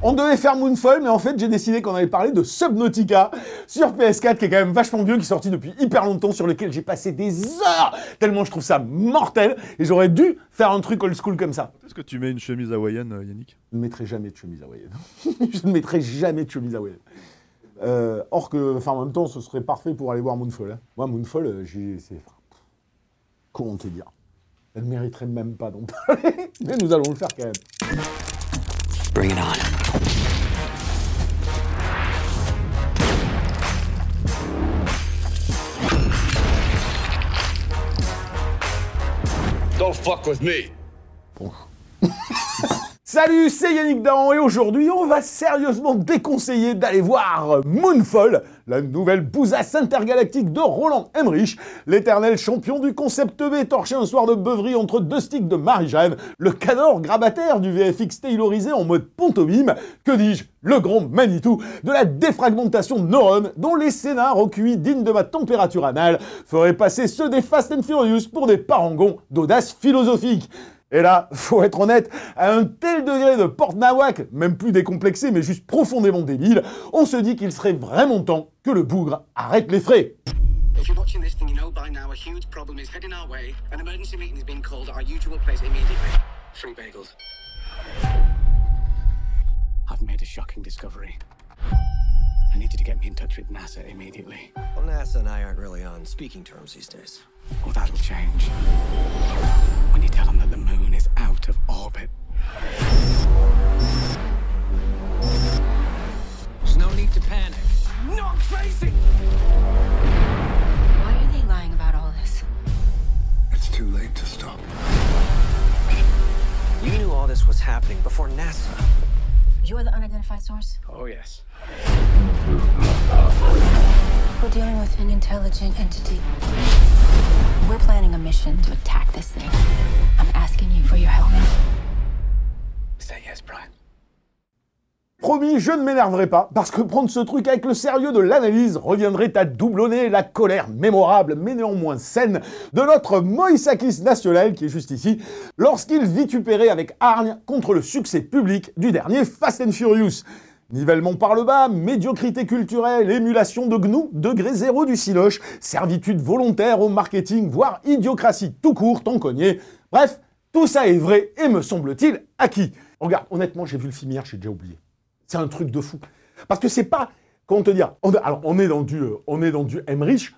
On devait faire Moonfall, mais en fait, j'ai décidé qu'on allait parler de Subnautica sur PS4, qui est quand même vachement vieux, qui est sorti depuis hyper longtemps, sur lequel j'ai passé des heures, tellement je trouve ça mortel, et j'aurais dû faire un truc old school comme ça. Est-ce que tu mets une chemise hawaïenne, euh, Yannick? Je ne mettrai jamais de chemise hawaïenne. je ne mettrai jamais de chemise hawaïenne. Euh, or que, enfin, en même temps, ce serait parfait pour aller voir Moonfall. hein. Moi, Moonfall, euh, j'ai, c'est, comment te dire Elle ne mériterait même pas d'en parler, mais nous allons le faire quand même. Bring it on. Don't fuck with me. Salut, c'est Yannick Dahan et aujourd'hui on va sérieusement déconseiller d'aller voir Moonfall, la nouvelle bousasse intergalactique de Roland Emmerich, l'éternel champion du concept B torché un soir de beuverie entre deux sticks de Marie-Jeanne, le cador grabataire du VFX taylorisé en mode pantomime, que dis-je, le grand Manitou de la défragmentation de neurones dont les scénars au QI dignes de ma température anale feraient passer ceux des Fast and Furious pour des parangons d'audace philosophique. Et là, faut être honnête, à un tel degré de porte-nawak, même plus décomplexé, mais juste profondément débile, on se dit qu'il serait vraiment temps que le bougre arrête les frais. I've made a shocking discovery. I need you to get me in touch with NASA immediately. Well, NASA and I aren't really on speaking terms these days. Well, that'll change. When you tell them that the moon is out of orbit. There's no need to panic. Not crazy! Why are they lying about all this? It's too late to stop. You knew all this was happening before NASA. You're the unidentified source? Oh, yes. We're dealing with an intelligent entity. We're planning a mission to attack this thing. I'm asking you for your help. Say yes, Brian. Promis, je ne m'énerverai pas, parce que prendre ce truc avec le sérieux de l'analyse reviendrait à doublonner la colère mémorable, mais néanmoins saine, de notre Moïsakis national, qui est juste ici, lorsqu'il vitupérait avec hargne contre le succès public du dernier Fast and Furious. Nivellement par le bas, médiocrité culturelle, émulation de gnou, degré zéro du siloche, servitude volontaire au marketing, voire idiocratie tout court, tant cogné. Bref, tout ça est vrai et me semble-t-il acquis. Regarde, honnêtement, j'ai vu le film hier, j'ai déjà oublié. C'est un truc de fou. Parce que c'est pas, comment te dire, on, alors on est dans du, euh, on est dans du Emmerich,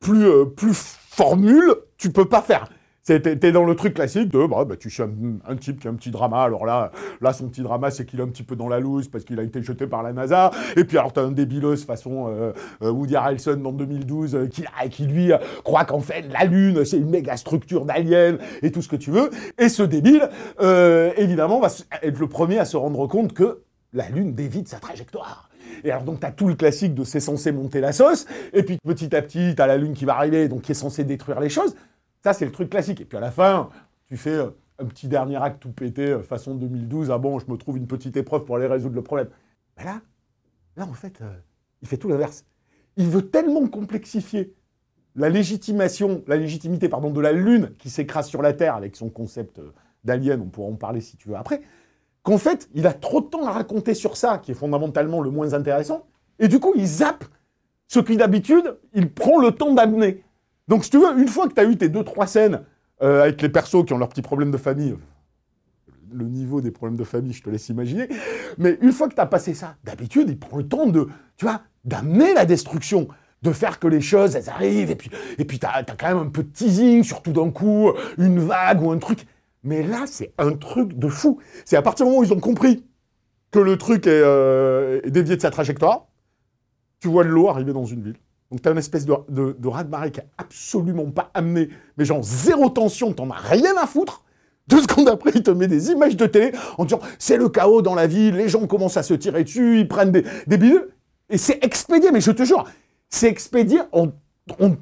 plus, euh, plus formule, tu peux pas faire. T'es dans le truc classique de, bah, bah, tu suis un, type qui a un petit drama, alors là, là son petit drama c'est qu'il est un petit peu dans la loose parce qu'il a été jeté par la NASA, et puis alors t'as un débilos façon euh, euh, Woody Harrelson dans 2012 euh, qui, ah, qui lui euh, croit qu'en fait la Lune c'est une méga structure d'alien et tout ce que tu veux, et ce débile, euh, évidemment, va être le premier à se rendre compte que la Lune dévie sa trajectoire. Et alors donc t'as tout le classique de c'est censé monter la sauce, et puis petit à petit t'as la Lune qui va arriver, donc qui est censée détruire les choses. Ça c'est le truc classique. Et puis à la fin, tu fais euh, un petit dernier acte tout pété, euh, façon 2012, ah bon, je me trouve une petite épreuve pour aller résoudre le problème. Mais là, là en fait, euh, il fait tout l'inverse. Il veut tellement complexifier la légitimation, la légitimité pardon, de la Lune qui s'écrase sur la Terre avec son concept d'alien, on pourra en parler si tu veux après, qu'en fait, il a trop de temps à raconter sur ça, qui est fondamentalement le moins intéressant, et du coup, il zappe ce qui d'habitude, il prend le temps d'amener. Donc, si tu veux, une fois que tu as eu tes deux, trois scènes euh, avec les persos qui ont leurs petits problèmes de famille, le niveau des problèmes de famille, je te laisse imaginer, mais une fois que tu as passé ça, d'habitude, il prend le temps de, tu vois, d'amener la destruction, de faire que les choses, elles arrivent, et puis, et puis tu as, quand même un peu de teasing, surtout d'un coup, une vague ou un truc. Mais là, c'est un truc de fou. C'est à partir du moment où ils ont compris que le truc est, euh, est dévié de sa trajectoire, tu vois de l'eau arriver dans une ville. Donc t'as une espèce de, de, de raz-de-marée qui est absolument pas amené, mais genre zéro tension, t'en as rien à foutre. Deux secondes après, il te met des images de télé en disant c'est le chaos dans la ville, les gens commencent à se tirer dessus, ils prennent des, des. Et c'est expédié, mais je te jure, c'est expédié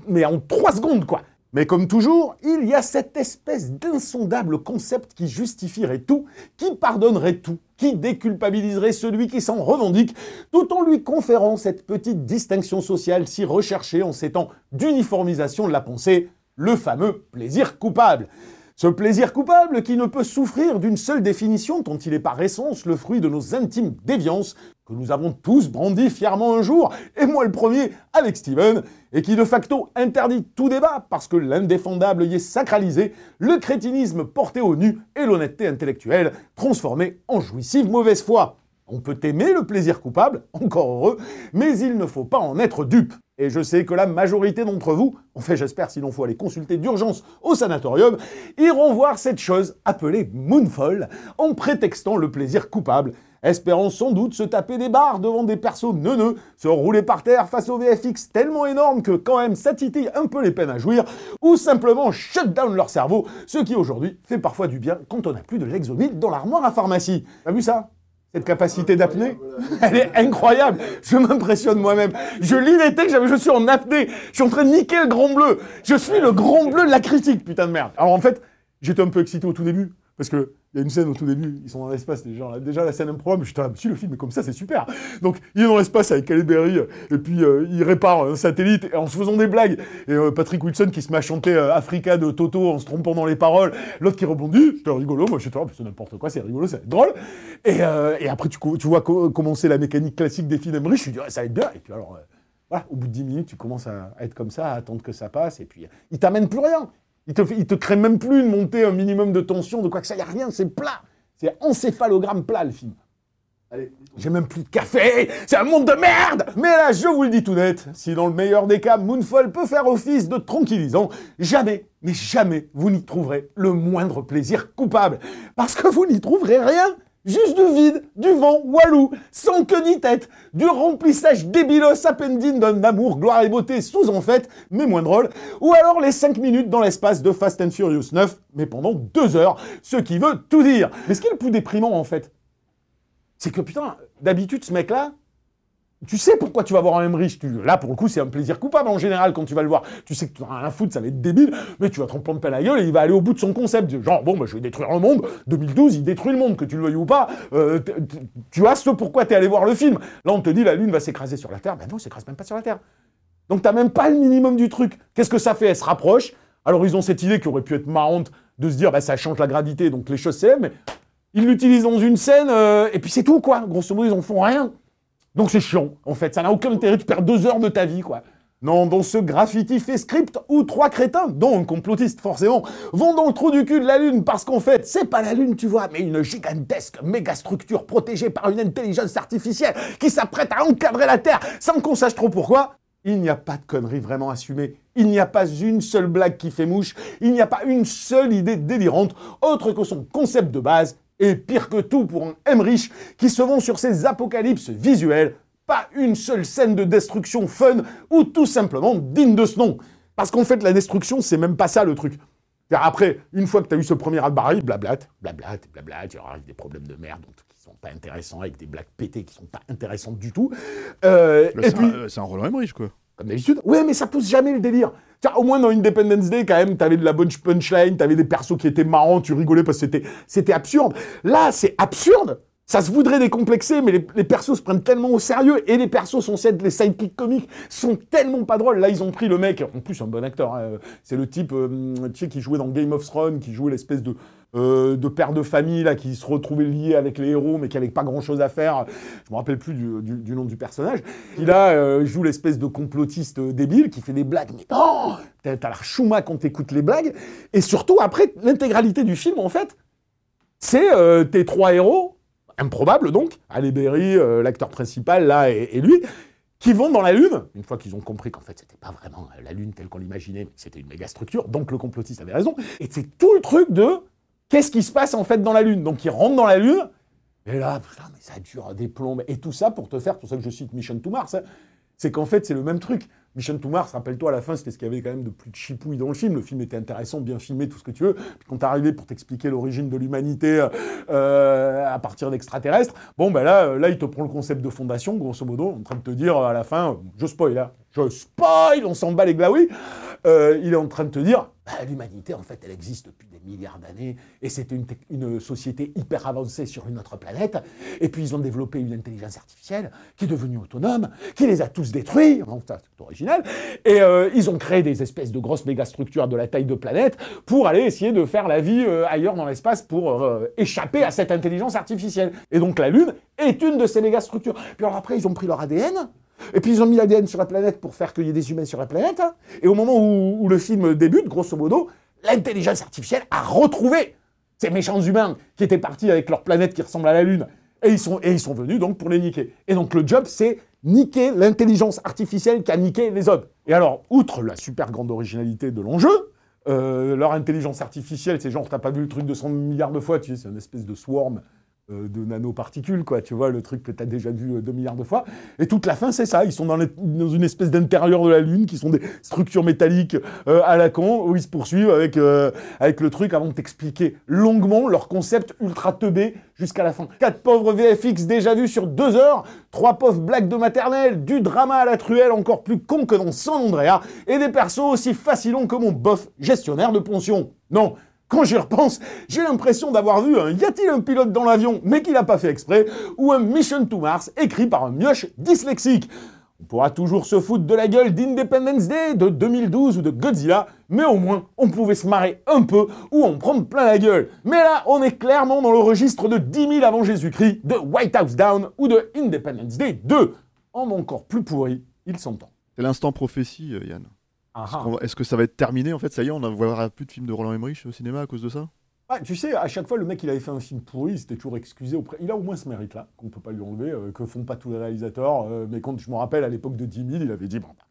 mais en trois secondes, quoi. Mais comme toujours, il y a cette espèce d'insondable concept qui justifierait tout, qui pardonnerait tout, qui déculpabiliserait celui qui s'en revendique, tout en lui conférant cette petite distinction sociale si recherchée en ces temps d'uniformisation de la pensée, le fameux plaisir coupable. Ce plaisir coupable qui ne peut souffrir d'une seule définition tant il est par essence le fruit de nos intimes déviances que nous avons tous brandi fièrement un jour, et moi le premier avec Steven, et qui de facto interdit tout débat parce que l'indéfendable y est sacralisé, le crétinisme porté au nu et l'honnêteté intellectuelle transformée en jouissive mauvaise foi. On peut aimer le plaisir coupable, encore heureux, mais il ne faut pas en être dupe. Et je sais que la majorité d'entre vous, en fait j'espère sinon faut aller consulter d'urgence au sanatorium, iront voir cette chose appelée Moonfall en prétextant le plaisir coupable, espérant sans doute se taper des barres devant des persos neuneux, se rouler par terre face au VFX tellement énorme que quand même ça titille un peu les peines à jouir, ou simplement shut down leur cerveau, ce qui aujourd'hui fait parfois du bien quand on n'a plus de Lexomil dans l'armoire à pharmacie. T'as vu ça? Cette capacité d'apnée, elle est incroyable. Je m'impressionne moi-même. Je lis les textes, je suis en apnée. Je suis en train de niquer le grand bleu. Je suis le grand bleu de la critique, putain de merde. Alors en fait, j'étais un peu excité au tout début. Parce que il y a une scène au tout début, ils sont dans l'espace. Déjà, la scène improbable, j'étais là, si le film est comme ça, c'est super. Donc, il est dans l'espace avec euh, et puis euh, il répare un satellite en se faisant des blagues. Et euh, Patrick Wilson qui se met à chanter euh, Africa de Toto en se trompant dans les paroles. L'autre qui rebondit, c'était rigolo. Moi, j'étais là, c'est n'importe quoi, c'est rigolo, c'est drôle. Et, euh, et après, tu, vois co- commencer la mécanique classique des films Emmerich, je dis, ouais, ça va être bien. Et puis alors, voilà, au bout de 10 minutes, tu commences à, à être comme ça, à attendre que ça passe, et puis il t'amène plus rien. Il te, fait- il te crée même plus une montée, un minimum de tension, de quoi que ça, il n'y a rien, c'est plat. C'est encéphalogramme plat, le film. Allez, j'ai même plus de café, c'est un monde de merde Mais là, je vous le dis tout net, si dans le meilleur des cas, Moonfall peut faire office de tranquillisant, jamais, mais jamais, vous n'y trouverez le moindre plaisir coupable. Parce que vous n'y trouverez rien Juste du vide, du vent, walou, sans queue ni tête, du remplissage débilos appendine d'un amour, gloire et beauté sous en fait, mais moins drôle, ou alors les 5 minutes dans l'espace de Fast and Furious 9, mais pendant 2 heures, ce qui veut tout dire. Mais ce qui est le plus déprimant en fait, c'est que putain, d'habitude ce mec-là, tu sais pourquoi tu vas voir un Emmerich. Tu, là, pour le coup, c'est un plaisir coupable en général quand tu vas le voir. Tu sais que tu n'as rien à foutre, ça va être débile, mais tu vas te en prendre plein la gueule et il va aller au bout de son concept. Genre, bon, bah, je vais détruire le monde. 2012, il détruit le monde, que tu le veuilles ou pas. Euh, tu as ce pourquoi tu es allé voir le film. Là, on te dit la Lune va s'écraser sur la Terre. Ben non, elle s'écrase même pas sur la Terre. Donc t'as même pas le minimum du truc. Qu'est-ce que ça fait? Elle se rapproche. Alors ils ont cette idée qui aurait pu être marrante de se dire bah ça change la gravité, donc les choses s'élèvent, mais ils l'utilisent dans une scène euh, et puis c'est tout quoi. Grosso modo ils en font rien. Donc c'est chiant en fait. Ça n'a aucun intérêt. Tu perds deux heures de ta vie quoi. Non, dans ce graffiti fait script où trois crétins, dont un forcément, vont dans le trou du cul de la Lune parce qu'en fait, c'est pas la Lune, tu vois, mais une gigantesque méga structure protégée par une intelligence artificielle qui s'apprête à encadrer la Terre sans qu'on sache trop pourquoi. Il n'y a pas de connerie vraiment assumée. Il n'y a pas une seule blague qui fait mouche. Il n'y a pas une seule idée délirante autre que son concept de base. Et pire que tout pour un Emmerich qui se vend sur ses apocalypses visuels pas une seule scène de destruction fun ou tout simplement digne de ce nom. Parce qu'en fait, la destruction, c'est même pas ça le truc. C'est-à-dire, Après, une fois que tu as eu ce premier raz-de-marée, blablate, blablate, blablate, il y aura des problèmes de merde donc, qui sont pas intéressants, avec des blagues pétées qui sont pas intéressantes du tout. Euh, et puis, un- c'est un Roland Emmerich, quoi. comme d'habitude. Ouais, mais ça pousse jamais le délire. Au moins dans Independence Day, quand même, t'avais de la bonne punchline, t'avais des persos qui étaient marrants, tu rigolais parce que c'était, absurde. Là, c'est absurde. Ça se voudrait décomplexer, mais les, persos se prennent tellement au sérieux et les persos censés être les sidekicks comiques sont tellement pas drôles. Là, ils ont pris le mec, en plus un bon acteur. hein, c'est le type, euh, qui jouait dans Game of Thrones, qui jouait l'espèce de euh, de père de famille là, qui se retrouvait lié avec les héros, mais qui avait pas grand chose à faire. Je me rappelle plus du, nom du personnage. Qui là euh, joue l'espèce de complotiste euh, débile qui fait des blagues. Mais oh, t'as l'air chouma quand t'écoutes les blagues. Et surtout après l'intégralité du film en fait, c'est euh, tes trois héros improbables donc, Halle Berry, l'acteur principal là et, lui, qui vont dans la Lune, une fois qu'ils ont compris qu'en fait c'était pas vraiment la Lune telle qu'on l'imaginait, mais c'était une méga structure, donc le complotiste avait raison, et c'est tout le truc de qu'est-ce qui se passe en fait dans la Lune? Donc ils rentrent dans la Lune, et là, putain, mais ça dure des plombes, et tout ça pour te faire, pour ça que je cite Mission to Mars, hein, c'est qu'en fait, c'est le même truc. Mission to Mars, rappelle-toi, à la fin, c'était ce qu'il y avait quand même de plus de chipouille dans le film. Le film était intéressant, bien filmé, tout ce que tu veux. Puis quand t'es arrivé pour t'expliquer l'origine de l'humanité euh, à partir d'extraterrestres, bon, ben là, euh, là, il te prend le concept de fondation, grosso modo, en train de te dire à la fin, je spoil, là, je spoil, on s'en bat les glaouis. Euh, il est en train de te dire, bah, l'humanité, en fait, elle existe depuis des milliards d'années, et c'était une, société hyper avancée sur une autre planète, et puis ils ont développé une intelligence artificielle qui est devenue autonome, qui les a tous détruits, ça c'est original, et euh, ils ont créé des espèces de grosses mégastructures de la taille de planète pour aller essayer de faire la vie euh, ailleurs dans l'espace pour échapper à cette intelligence artificielle. Et donc la Lune est une de ces mégastructures. Puis alors après, ils ont pris leur ADN, et puis ils ont mis l'ADN sur la planète pour faire qu'il y ait des humains sur la planète. Hein. Et au moment où, le film débute, grosso modo, l'intelligence artificielle a retrouvé ces méchants humains qui étaient partis avec leur planète qui ressemble à la Lune. Et ils sont, et ils sont venus donc pour les niquer. Et donc le job, c'est niquer l'intelligence artificielle qui a niqué les hommes. Et alors, outre la super grande originalité de l'enjeu, euh, leur intelligence artificielle, c'est genre, t'as pas vu le truc de 100 milliards de fois, tu sais, c'est une espèce de swarm de nanoparticules, quoi, tu vois, le truc que tu as déjà vu euh, 2 milliards de fois. Et toute la fin, c'est ça. Ils sont dans, dans une espèce d'intérieur de la Lune, qui sont des structures métalliques euh, à la con, où ils se poursuivent avec, euh, avec le truc avant de t'expliquer longuement leur concept ultra teubé jusqu'à la fin. Quatre pauvres VFX déjà vus sur deux heures, trois pauvres blagues de maternelle, du drama à la truelle encore plus con que dans San Andrea, et des persos aussi facilons que mon bof gestionnaire de pension. Non, quand j'y repense, j'ai l'impression d'avoir vu un Y a-t-il un pilote dans l'avion, mais qui l'a pas fait exprès, ou un Mission to Mars écrit par un mioche dyslexique. On pourra toujours se foutre de la gueule d'Independence Day, de 2012 ou de Godzilla, mais au moins on pouvait se marrer un peu ou en prendre plein la gueule. Mais là, on est clairement dans le registre de 10 000 avant Jésus-Christ, de White House Down ou de Independence Day 2. En encore plus pourri, il s'entend. C'est l'instant prophétie, Yann. Est-ce que ça va être terminé en fait? Ça y est, on ne verra plus de films de Roland Emmerich au cinéma à cause de ça? Ah, Tu sais, à chaque fois, le mec, il avait fait un film pourri, il s'était toujours excusé auprès. Il a au moins ce mérite-là, qu'on ne peut pas lui enlever, euh, que font pas tous les réalisateurs. Euh, mais quand je me rappelle, à l'époque de 10 000, il avait dit Bon, bah,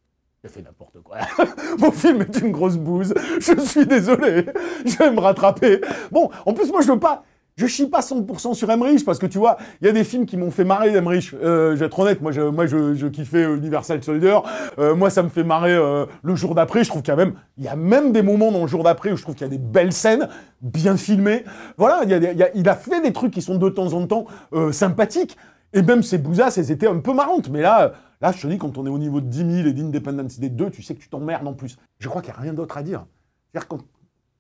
j'ai fait n'importe quoi. Mon film est une grosse bouse. Je suis désolé. Je vais me rattraper. Bon, en plus, moi, je veux pas. Je chie pas 100% sur Emmerich parce que tu vois, il y a des films qui m'ont fait marrer d'Emmerich. Euh, je vais être honnête, moi je, moi je, kiffais Universal Soldier. Euh, moi ça me fait marrer euh, le jour d'après. Je trouve qu'il y a même, y a même des moments dans le jour d'après où je trouve qu'il y a des belles scènes, bien filmées. Voilà, il, a fait des trucs qui sont de temps en temps euh, sympathiques. Et même ces bousasses, elles étaient un peu marrantes. Mais là, là, je te dis, quand on est au niveau de 10 000 et d'Independence Day 2, tu sais que tu t'emmerdes en plus. Je crois qu'il n'y a rien d'autre à dire. C'est-à-dire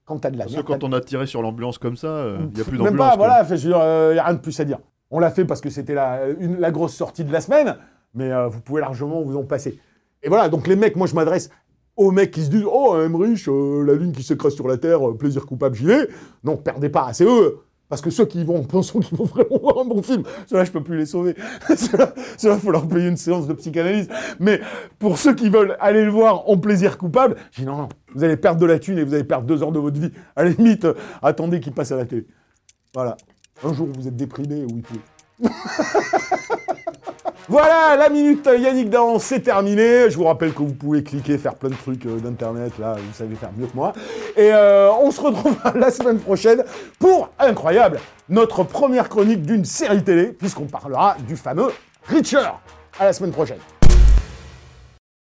quand t'as de la Parce merde. que quand on a tiré sur l'ambulance comme ça, il euh, n'y a plus Même d'ambulance. pas, quoi. voilà, il n'y a rien de plus à dire. On l'a fait parce que c'était la, une- la grosse sortie de la semaine, mais euh, vous pouvez largement vous en passer. Et voilà, donc les mecs, moi je m'adresse aux mecs qui se disent Oh, Emmerich, euh, la lune qui s'écrase sur la terre, euh, plaisir coupable, j'y vais. Non, perdez pas, c'est eux. Parce que ceux qui vont en pensant qu'ils vont vraiment voir un bon film, ceux-là, je peux plus les sauver. ceux-là, ceux-là, faut leur payer une séance de psychanalyse. Mais pour ceux qui veulent aller le voir en plaisir coupable, je dis non, non, vous allez perdre de la thune et vous allez perdre deux heures de votre vie. À la limite, euh, attendez qu'il passe à la télé. Voilà. Un jour, vous êtes déprimé, oui, peut. Voilà, la minute Yannick Dan, c'est terminé. Je vous rappelle que vous pouvez cliquer, faire plein de trucs euh, d'internet, là, vous savez faire mieux que moi. Et euh, on se retrouve la semaine prochaine pour, incroyable, notre première chronique d'une série télé, puisqu'on parlera du fameux Reacher. À la semaine prochaine.